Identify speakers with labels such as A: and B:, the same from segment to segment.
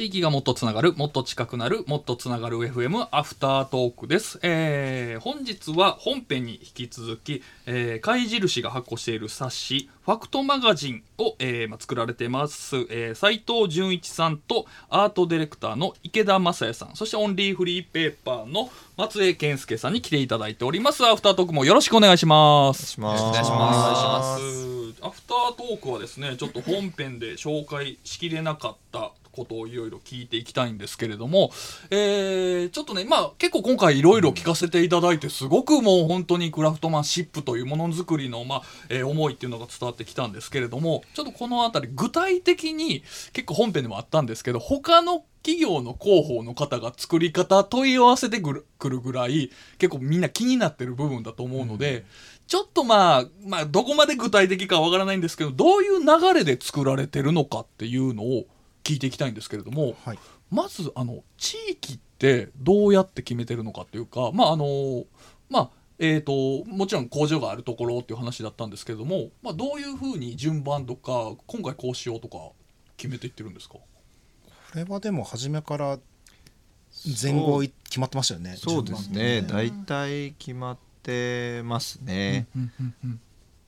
A: 地域がもっとつながる、もっと近くなる、もっとつながる FM アフタートークです。えー本日は本編に引き続き、えー貝印が発行している冊子、ファクトマガジンを、えーまあ、作られてます、えー斉藤純一さんとアートディレクターの池田正也さん、そしてオンリーフリーペーパーの松江健介さんに来ていただいております。アフタートークもよろしくお願いします。
B: お願いし
A: お
B: ます
A: 願いしますアフタートークはですねちょっと本編で紹介しきれなかったことをいろいろ聞いていきたいんですけれども、えーちょっとねまあ結構今回いろいろ聞かせていただいてすごくもう本当にクラフトマンシップというものづくりの、まあえー思いっていうのが伝わってきたんですけれどもちょっとこの辺り具体的に結構本編でもあったんですけど他の企業の広報の方が作り方問い合わせてくるくるぐらい結構みんな気になってる部分だと思うので、ちょっとまあ、まあ、どこまで具体的かわからないんですけど、どういう流れで作られてるのかっていうのを聞いていきたいんですけれども、
C: はい。
A: まず、あの、地域ってどうやって決めてるのかっていうか、まあ、あの、まあ、えー、ともちろん工場があるところっていう話だったんですけれども、まあ、どういうふうに順番とか今回こうしようとか決めていってるんですか？
C: これはでも初めから前後い決まってましたよね
D: そうですね。大体決まってますね、
A: うんうんうん。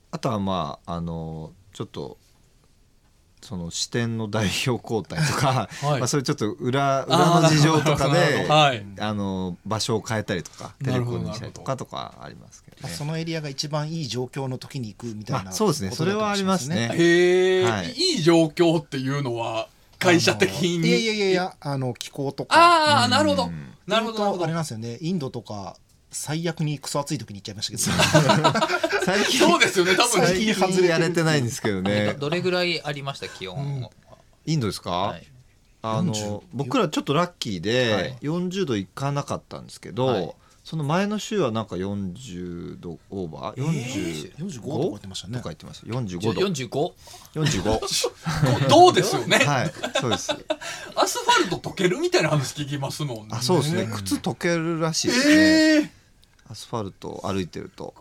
D: あとはまああのちょっとその支店の代表交代とか、
A: はい。
D: まあ、それちょっと裏裏の事情とかで
A: どはい。
D: あの場所を変えたりとかテレコにしたりとかとかありますけどね。
C: まあそのエリアが一番いい状況の時に行くみたいな
D: あそうですねそれはありますね。
A: へえ、
D: はい。
A: い、い状況っていうのは会社的に
C: いやいやいやあの気候とか。
A: ああなるほど。
D: うん。
A: なるほどなるほど。
C: ありますよね。インドとか最悪にクソ暑い時に行っちゃいましたけど。
D: 最近。
A: そうですよね多分
D: 最近外れやれてないんですけどね。
B: どどれぐらいありました気温は、
D: インドですか、
B: はい。
D: あの
C: 40
D: 僕らちょっとラッキーで、
B: はい。
D: 40度いかなかったんですけど、
B: はい。
D: その前の週はなんか40度オーバー、40
C: 45とか言ってましたね。
D: とか言ってました。45度。
B: 45
D: 45
A: どうですよね、
D: はい。そうです。
A: アスファルト溶けるみたいな話聞きますもんね。
D: あそうですね。
A: ね
D: 靴溶けるらしいですね、
A: ええ
D: アスファルト歩いてると。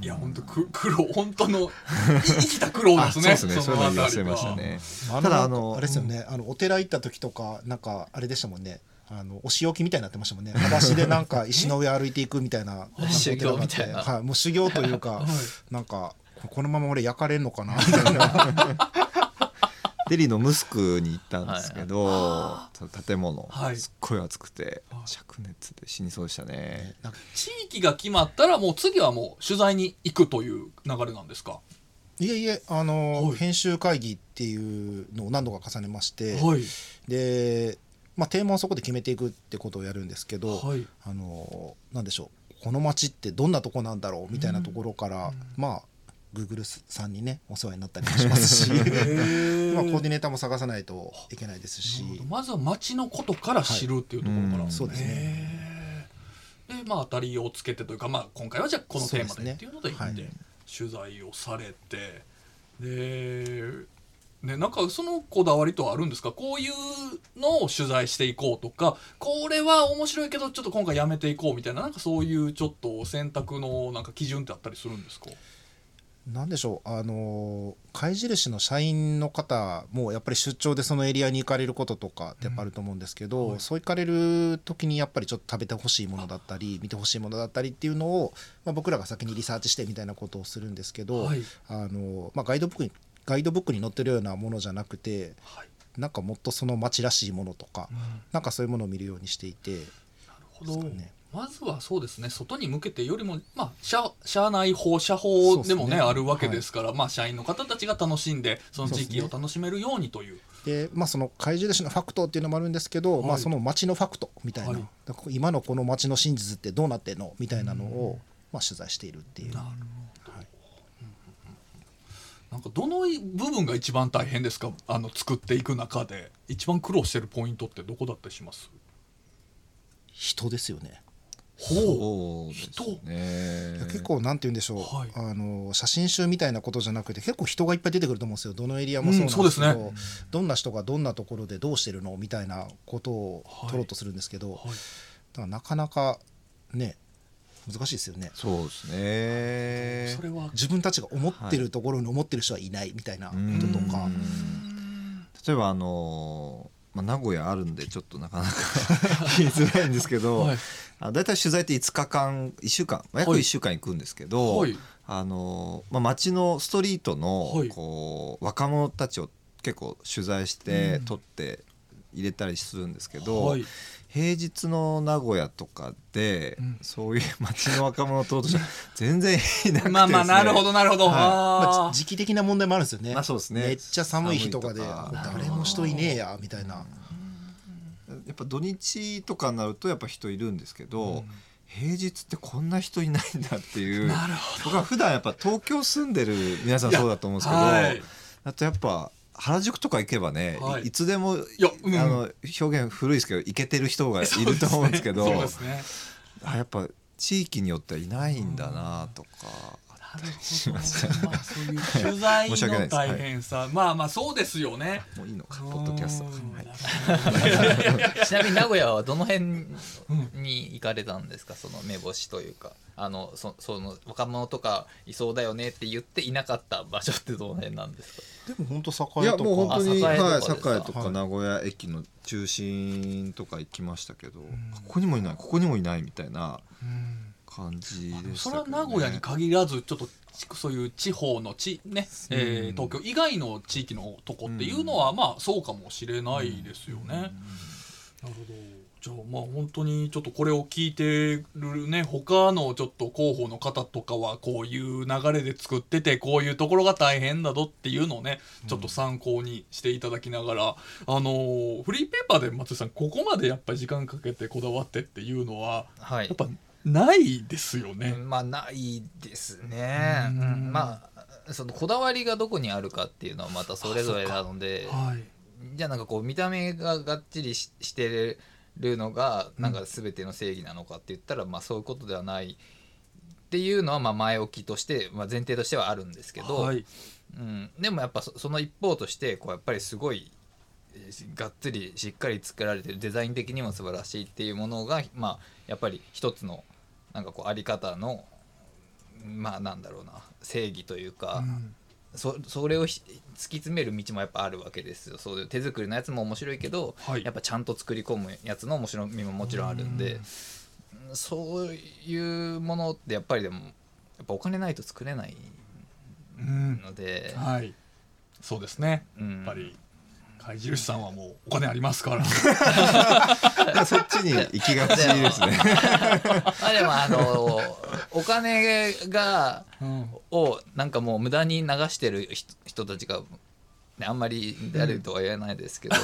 A: いや本当く 苦労本当のい 生きた苦労ですね。
D: あそうですね。そういうの言わせましたね。
C: あ
D: ただあ
C: あの
D: の
C: あれですよね、あのお寺行った時とかなんかあれでしたもんね。あのお仕置きみたいになってましたもんね。裸足でなんか石の上歩いていくみたいな
B: 修行みたいな。
C: はい、もう修行というか、なんかここのまま俺焼かれんのかなみたいな
D: デリのムスクに行ったんですけど、その建物、
A: はい。
D: すっごい暑くて
A: はい。
D: 灼熱で死にそうでしたね。
C: なんか
A: 地域が決まったらもう次はもう取材に行くという流れなんですか？
C: いえいえあの、
A: はい。
C: 編集会議っていうのを何度か重ねまして、
A: はい。
C: で、まあ、テーマをそこで決めていくってことをやるんですけど、
A: はい。
C: あのなんでしょうこの街ってどんなとこなんだろうみたいなところから、まあ Google さんにねお世話になったりもしますし、まあ、コーディネーターも探さないといけないですし、
A: まずは街のことから知るっていうところから、
D: はいうん
C: そうですね。
A: でまあ当たりをつけてというか、まあ、今回はじゃあこのテーマ
C: で
A: っていうので行って、
C: はい
A: 取材をされて。でね、なんかそのこだわりとはあるんですか？こういうのを取材していこうとかこれは面白いけどちょっと今回やめていこうみたいななんかそういうちょっと選択のなんか基準ってあったりするんですか？
C: なんでしょうあの貝印の社員の方もやっぱり出張でそのエリアに行かれることとかってやっぱあると思うんですけど、
A: うんはい。
C: そう行かれる時にやっぱりちょっと食べてほしいものだったり見てほしいものだったりっていうのを、まあ、僕らが先にリサーチしてみたいなことをするんですけど、
A: はい。
C: あのまあ、ガイドブックにガイドブックに載ってるようなものじゃなくて
A: はい。
C: なんかもっとその街らしいものとか、
A: うん。
C: なんかそういうものを見るようにしていて
A: なるほど、
C: ですかね
A: まずはそうですね外に向けてよりも、まあ、社社内法社法でもね
C: ね
A: あるわけですから、まあ、社員の方たちが楽しんでその地域を楽しめるようにという。
C: で、まあ、その怪獣のファクトっていうのもあるんですけど、
A: はい。
C: まあ、その街のファクトみたいな、
A: はい。
C: 今のこの街の真実ってどうなってんのみたいなのを、まあ、取材しているっていう。
A: なるほど、
C: はい。
A: なんかどの部分が一番大変ですか？あの作っていく中で。一番苦労してるポイントってどこだったりします？
C: 人ですよね
A: ほ
D: そうですね。
C: 結構なんて言うんでしょう、
A: はい。
C: あの写真集みたいなことじゃなくて結構人がいっぱい出てくると思うんですよ。どのエリアもそうなんですけど、
A: うんそうです
C: どんな人がどんなところでどうしてるのみたいなことを
A: はい
C: 取ろうとするんですけど、
A: はい。
C: だからなかなかね難しいですよね。
D: そうですね。
A: それは
C: 自分たちが思ってるところに思ってる人はいないみたいなこととか、
D: 例えばあのまあ、名古屋あるんでちょっとなかなか 言いづらいんですけど、
A: はい。
D: あ大体取材って5日間1週間、まあ約
A: はい。
D: 1週間行くんですけど、
A: はい。
D: あのまあ、街のストリートの
A: はい。
D: こう若者たちを結構取材して
A: うん。
D: 撮って入れたりするんですけど、
A: はい
D: 平日の名古屋とかで、
A: うん。
D: そういう街の若者と全然いなくてですね
A: まあまあなるほどなるほど、
D: はい。
C: まあ時期的な問題もあるんですよね,、
D: まあそうですね。
C: めっちゃ寒い日とかで誰も人いねえやみたいな、
D: やっぱ土日とかになるとやっぱ人いるんですけど、平日ってこんな人いないんだっていう。
A: なるほ
D: 僕は普段やっぱ東京住んでる皆さんそうだと思うんですけど、
A: はい。
D: あとやっぱ原宿とか行けばね、
A: はい。
D: い、つでも
A: やうん。
D: あの表現古いですけどイケてる人がいると思うんですけどあやっぱ地域によってはいないんだなとか。あったりしましたね
A: まあそういう取材
D: 申し訳ない
A: の大変さ、まあまあそうですよね。
D: もういいのか。ポッドキャスト、
A: うん
D: はい、
B: ちなみに名古屋はどの辺に行かれたんですか？その目星というか。あのそその若者とかいそうだよねって言っていなかった場所ってどの辺なんですか？
C: でも本当
D: いや
C: 栄とか。
D: もう本当はいとか
C: はい。
D: 名古屋駅の中心とか行きましたけど、ここにもいないここにもいないみたいな感じでしたね、
A: れは名古屋に限らずちょっとそういう地方の地ね、えー東京以外の地域のとこっていうのは、まあそうかもしれないですよね。なるほど。じゃあまあ本当にちょっとこれを聞いてるね他のちょっと広報の方とかはこういう流れで作っててこういうところが大変だぞっていうのをねちょっと参考にしていただきながら、あのーフリーペーパーで松井さんここまでやっぱり時間かけてこだわってっていうのは
B: はい。
A: やっぱないですよね。
B: まあないですね、
A: うん。
B: うんまあそのこだわりがどこにあるかっていうのはまたそれぞれなので
A: はい。
B: じゃあなんかこう見た目ががっちりししてるのがなんか全ての正義なのかって言ったら、まあそういうことではないっていうのはまあ前置きとして、まあ、前提としてはあるんですけど、
A: はい。
B: うん、でもやっぱそその一方としてこうやっぱりすごいえーがっつりしっかり作られてるデザイン的にも素晴らしいっていうものがまあやっぱり一つのなんかこうあり方のまあなんだろうな正義というか、そそれをひ突き詰める道もやっぱあるわけですよ。そういう手作りのやつも面白いけど、
A: はい。
B: やっぱちゃんと作り込むやつの面白みももちろんあるんで、そういうものってやっぱりでもやっぱお金ないと作れない
A: うん。
B: ので、
A: はい。そうですね、
B: うん
A: やっぱり貝印さんはもうお金ありますから。
D: そっちに行きがちですね。
B: ま あでもあのお金が
A: うん
B: をなんかもう無駄に流してる人人たちが、ね、あんまり誰とは言えないですけど、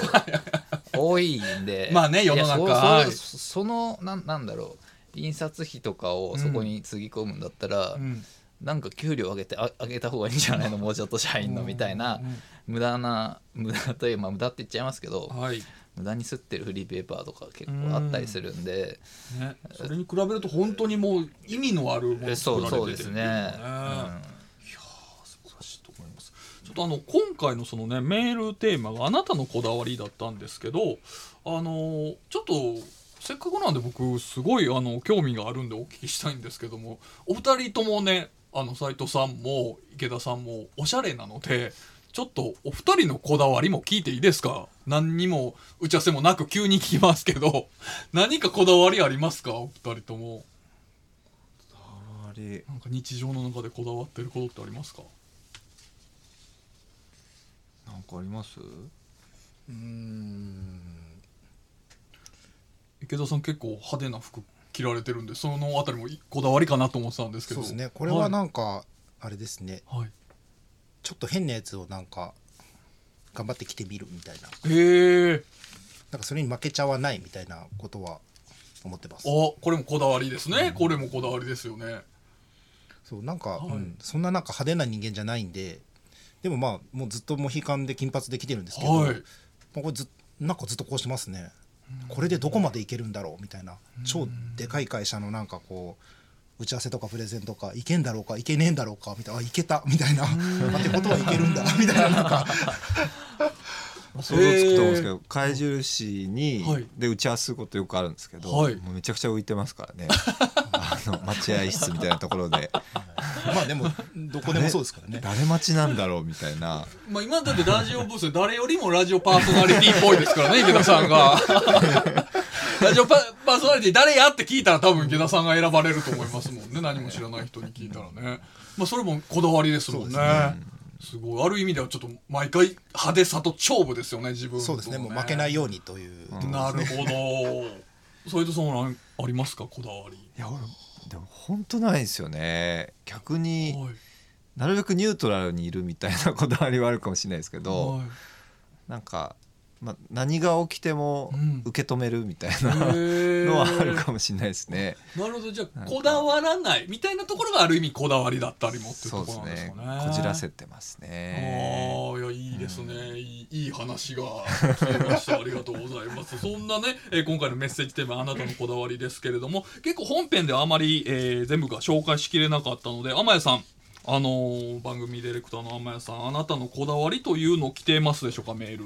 B: 多いんで。
A: まあね世の中。
B: そのなんなんだろう。印刷費とかをそこにつぎ込むんだったら、
A: うん
B: なんか給料上げてあ上げた方がいいんじゃないの？もうちょっと社員のみたいな。無駄な無駄というまあ無駄って言っちゃいますけど
A: はい。
B: 無駄に吸ってるフリーペーパーとか結構あったりするんで。
A: ね、それに比べると本当にもう意味のあるもの
B: えそうそうです
A: 作られててっていうの
B: ね。
A: はね素晴らしいと思います。ちょっとあの今回のそのねメールテーマがあなたのこだわりだったんですけどあのちょっとせっかくなんで僕すごいあの興味があるんでお聞きしたいんですけどもお二人ともねあの斉藤さんも池田さんもおしゃれなのでちょっとお二人のこだわりも聞いていいですか？何にも打ち合わせもなく急に聞きますけど 何かこだわりありますか？お二人とも。
D: あれ
A: なんか日常の中でこだわってることってありますか？
D: なんかあります？
C: うん。
A: 池田さん結構派手な服着られてるんでそのあたりもこだわりかなと思ってたんですけど。
C: そうですね。これはなんかあれですね。
A: はい、はい
C: ちょっと変なやつをなんか頑張って着てみるみたいな。
A: へえ
C: なんかそれに負けちゃわないみたいなことは思ってます。
A: あこれもこだわりですね、これもこだわりですよね。
C: そうなんか、
A: はい。
C: うん。そんななんか派手な人間じゃないんででもまあもうずっとモヒカンで金髪で来てるんですけど、
A: はい。
C: まあこれずっなんかずっとこうしてますねこれでどこまでいけるんだろうみたいな超でかい会社のなんかこう打ち合わせとかプレゼンとかいけんだろうかいけねえんだろうかみたいなあいけたみたいなあってことはいけるんだみたいななんか。
D: 想像つくと思うんですけど貝印に、
A: はい。
D: で打ち合わせすることよくあるんですけど、
A: はい。
D: もうめちゃくちゃ浮いてますからね ああの待合室みたいなところで。
C: まあでもどこでもそうですからね。
D: 誰待ちなんだろうみたいな。
A: まあ今だってラジオブースで誰よりもラジオパーソナリティっぽいですからね 池田さんが。ラジオパパーソナリティ誰やって聞いたら多分池田さんが選ばれると思いますもんね何も知らない人に聞いたらね。まあそれもこだわりですもんね。すごい。ある意味ではちょっと毎回派手さと勝負ですよね自分と
C: そうですね。もう負けないようにという。ね
A: なるほど斉藤さんありますか？こだわり。
D: いや俺でも本当ないですよね。逆に
A: はい。
D: なるべくニュートラルにいるみたいな こだわりはあるかもしれないですけど、
A: はい。
D: なんか、まあ、何が起きても
A: うん。
D: 受け止めるみたいな
A: へー。
D: のはあるかもしれないですね。
A: なるほど。じゃあこだわらないみたいなところがある意味こだわりだったりもっていうところなんです
D: ね。
A: かね。
D: こじらせてますね。
A: ああいやいいですね、いいいい話が聞けました。ありがとうございます。そんなね、えー今回のメッセージテーマあなたのこだわりですけれども結構本編ではあまり、えー全部が紹介しきれなかったので天谷さんあのー番組ディレクターの天谷さんあなたのこだわりというの来てますでしょうか？メール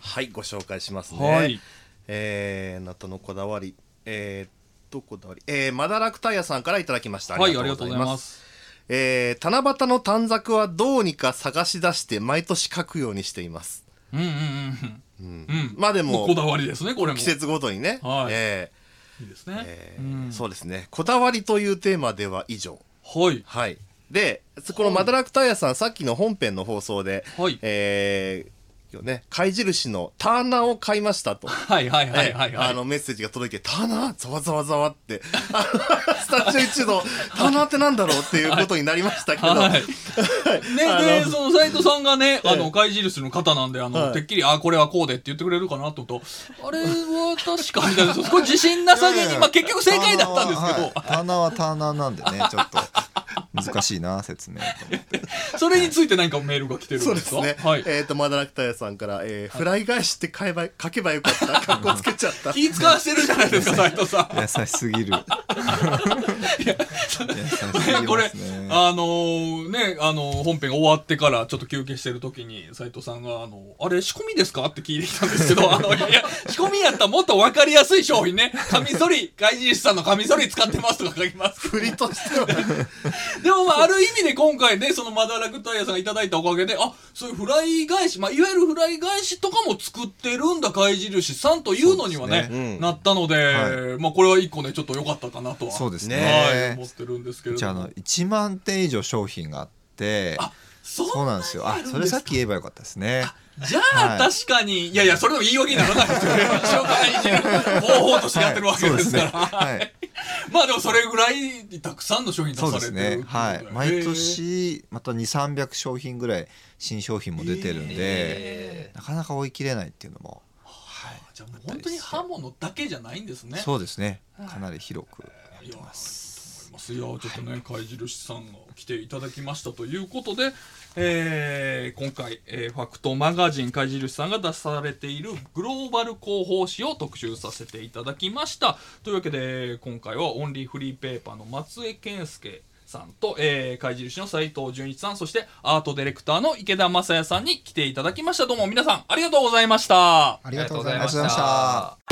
E: はいご紹介しますね。
A: はい。
E: えー、あなたのこだわり。えー、っとこだわり？えー、マダラクタイヤさんからいただきました。
A: はいありがとうございます。
E: えー、七夕の短冊はどうにか探し出して毎年書くようにしています、
A: うんうんうん
E: うん。
A: うん。
E: まあでも
A: こだわりですねこれも
E: 季節ごとにね、
A: はい。
E: え
A: いいですね。
E: ー、えー
A: うん。
E: そうですね。こだわりというテーマでは以上。
A: はい。
E: はい。でこのマダラクタイヤさんさっきの本編の放送で、
A: はい。
E: えーよね、貝印のターナーを買いましたと。
A: はいはいはいはいはい。
E: あのメッセージが届いて「ターナーざわざわざわ」って。スタジオ一度「ターナーってなんだろう?」っていうことになりましたけど、
A: はい。ね、で、その斉藤さんがね、あの、貝印の方なんで、あの、
E: はい。
A: てっきり、あ、これはこうでって言ってくれるかなと思うと、あれは確かみたいな、そこ自信なさげに、まあ結局正解だったんですけど、
D: ターナーはターナーなんでねちょっと難しいな説明
A: それについて何かメールが来てるんでか？
E: そうですすね、
A: はい。
E: えっ、とマダラクタイヤさんから、えーフライ返しって買えば書けばよかった。かっこつけちゃった。
A: 気使わしてるじゃないですか、斉藤さん。
D: 優しすぎる。優しすぎ
A: これあのーね、あのー本編が終わってからちょっと休憩してる時に斉藤さんが、あのあれ仕込みですか？って聞いてきたんですけど、あの、いやいや、仕込みやったらもっと分かりやすい商品ね。カミソリ、外印さんのカミソリ使ってますとか書きます。
E: 振りとしては
A: でもまあ、ある意味で今回ね、そのマダラクタイヤさんがいただいたおかげで、あ、そういうフライ返し、まあ、いわゆるフライ返しとかも作ってるんだ、貝印さんというのにはね、
E: ね。うん。
A: なったので、
D: は
A: まあ、これは一個ね、ちょっと良かったかなとは。
D: そうです
E: ね。
A: はい、
D: ね
A: 思ってるんですけれども。
D: じゃああの1万点以上商品があって
A: あそう
D: そうなんですよ。あそれさっき言えばよかったですね
A: じゃあ、
D: はい。
A: 確かに、いやいや、それでも言い訳にならないですよね。一応からいじる方法としてやってるわけですから。
D: はい。
A: まあでもそれぐらいたくさんの商品出
D: そう
A: されてるって
D: ですね。はい。毎年また2300商品ぐらい新商品も出てるんで、
B: え
D: なかなか追い切れないっていうのも、
A: じゃあもう本当に刃物だけじゃないんですね。
D: そうですね。かなり広く
A: いやいいと思いますい。やちょっとね貝印さんが来ていただきましたということで、えー今回、えーファクトマガジン貝印さんが出されているグローバル広報誌を特集させていただきました。というわけで今回はオンリーフリーペーパーの松江健介さんと、えー、貝印の斉藤純一さんそしてアートディレクターの池田正也さんに来ていただきました。どうも皆さんありがとうございました。
C: ありがとうご
B: ざいました